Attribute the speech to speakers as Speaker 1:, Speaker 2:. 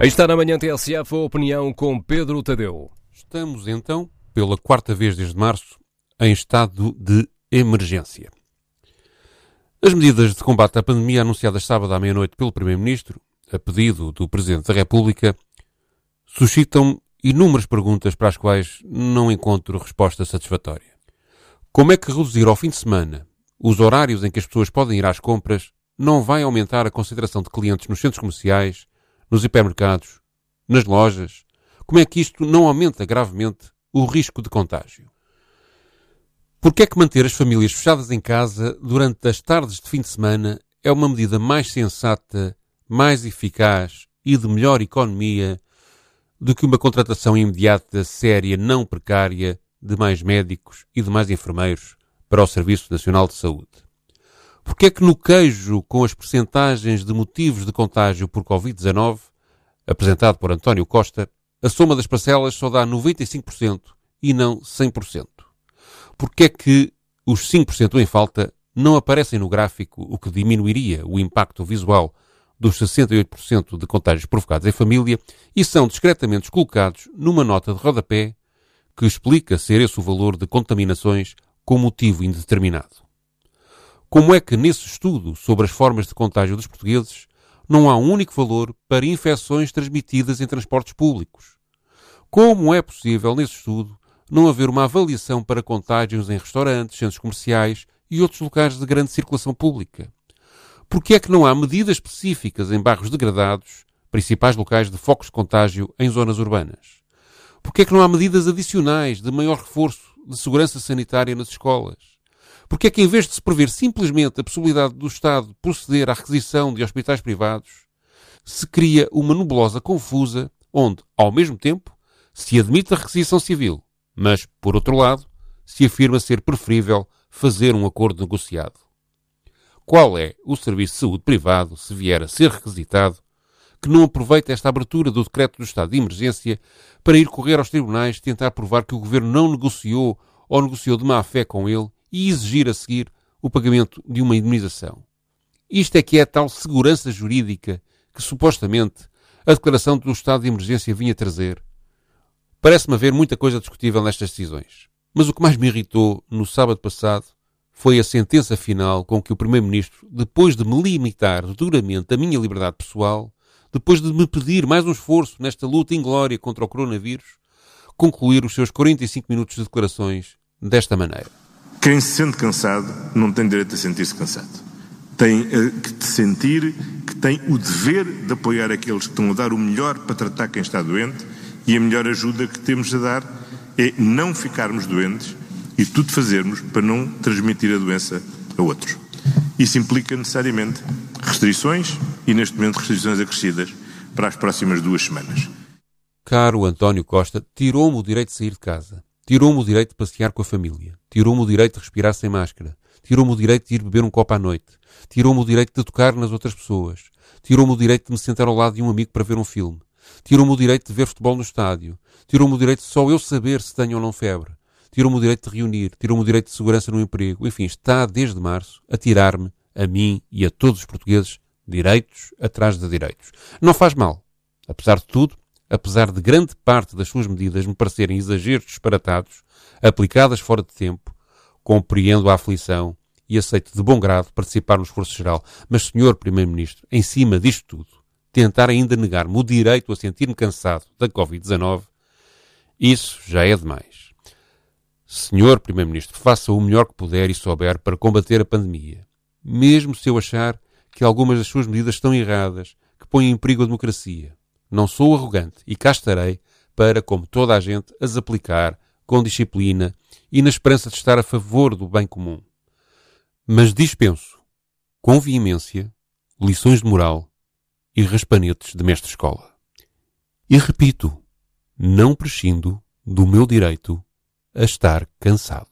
Speaker 1: Aí está na manhã TSF a opinião com Pedro Tadeu.
Speaker 2: Estamos então, pela quarta vez desde março, em estado de emergência. As medidas de combate à pandemia anunciadas sábado à meia-noite pelo Primeiro-Ministro, a pedido do Presidente da República, suscitam inúmeras perguntas para as quais não encontro resposta satisfatória. Como é que reduzir ao fim de semana os horários em que as pessoas podem ir às compras não vai aumentar a concentração de clientes nos centros comerciais, nos hipermercados, nas lojas? Como é que isto não aumenta gravemente o risco de contágio? Por que é que manter as famílias fechadas em casa durante as tardes de fim de semana é uma medida mais sensata, mais eficaz e de melhor economia do que uma contratação imediata, séria, não precária de mais médicos e de mais enfermeiros para o Serviço Nacional de Saúde? Porque é que no queijo com as percentagens de motivos de contágio por Covid-19, apresentado por António Costa, a soma das parcelas só dá 95% e não 100%? Porque é que os 5% em falta não aparecem no gráfico, o que diminuiria o impacto visual dos 68% de contágios provocados em família e são discretamente colocados numa nota de rodapé que explica ser esse o valor de contaminações com motivo indeterminado. Como é que nesse estudo sobre as formas de contágio dos portugueses não há um único valor para infecções transmitidas em transportes públicos? Como é possível nesse estudo não haver uma avaliação para contágios em restaurantes, centros comerciais e outros locais de grande circulação pública? Porque é que não há medidas específicas em bairros degradados, principais locais de focos de contágio em zonas urbanas? Porque é que não há medidas adicionais de maior reforço de segurança sanitária nas escolas? Porque é que, em vez de se prever simplesmente a possibilidade do Estado proceder à requisição de hospitais privados, se cria uma nebulosa confusa onde, ao mesmo tempo, se admite a requisição civil, mas, por outro lado, se afirma ser preferível fazer um acordo negociado. Qual é o serviço de saúde privado, se vier a ser requisitado, que não aproveita esta abertura do decreto do estado de emergência para ir correr aos tribunais tentar provar que o governo não negociou ou negociou de má fé com ele e exigir a seguir o pagamento de uma indemnização. Isto é que é a tal segurança jurídica que supostamente a declaração do estado de emergência vinha trazer. Parece-me haver muita coisa discutível nestas decisões. Mas o que mais me irritou no sábado passado foi a sentença final com que o Primeiro-Ministro, depois de me limitar duramente a minha liberdade pessoal, depois de me pedir mais um esforço nesta luta inglória contra o coronavírus, concluir os seus 45 minutos de declarações desta maneira.
Speaker 3: Quem se sente cansado não tem direito a sentir-se cansado. Tem eh, que sentir que tem o dever de apoiar aqueles que estão a dar o melhor para tratar quem está doente e a melhor ajuda que temos a dar é não ficarmos doentes e tudo fazermos para não transmitir a doença a outros. Isso implica necessariamente restrições e, neste momento, restrições acrescidas para as próximas duas semanas.
Speaker 2: Caro António Costa, tirou-me o direito de sair de casa. Tirou-me o direito de passear com a família. Tirou-me o direito de respirar sem máscara. Tirou-me o direito de ir beber um copo à noite. Tirou-me o direito de tocar nas outras pessoas. Tirou-me o direito de me sentar ao lado de um amigo para ver um filme. Tirou-me o direito de ver futebol no estádio. Tirou-me o direito de só eu saber se tenho ou não febre. Tirou-me o direito de reunir. Tirou-me o direito de segurança no emprego. Enfim, está desde março a tirar-me, a mim e a todos os portugueses, direitos atrás de direitos. Não faz mal. Apesar de tudo, apesar de grande parte das suas medidas me parecerem exageros disparatados, aplicadas fora de tempo, compreendo a aflição e aceito de bom grado participar no esforço geral. Mas, Senhor Primeiro-Ministro, em cima disto tudo, tentar ainda negar-me o direito a sentir-me cansado da Covid-19, isso já é demais. Senhor Primeiro-Ministro, faça o melhor que puder e souber para combater a pandemia, mesmo se eu achar que algumas das suas medidas estão erradas, que põem em perigo a democracia. Não sou arrogante e cá estarei para, como toda a gente, as aplicar com disciplina e na esperança de estar a favor do bem comum. Mas dispenso, com veemência, lições de moral e raspanetes de mestre-escola. E repito, não prescindo do meu direito a estar cansado.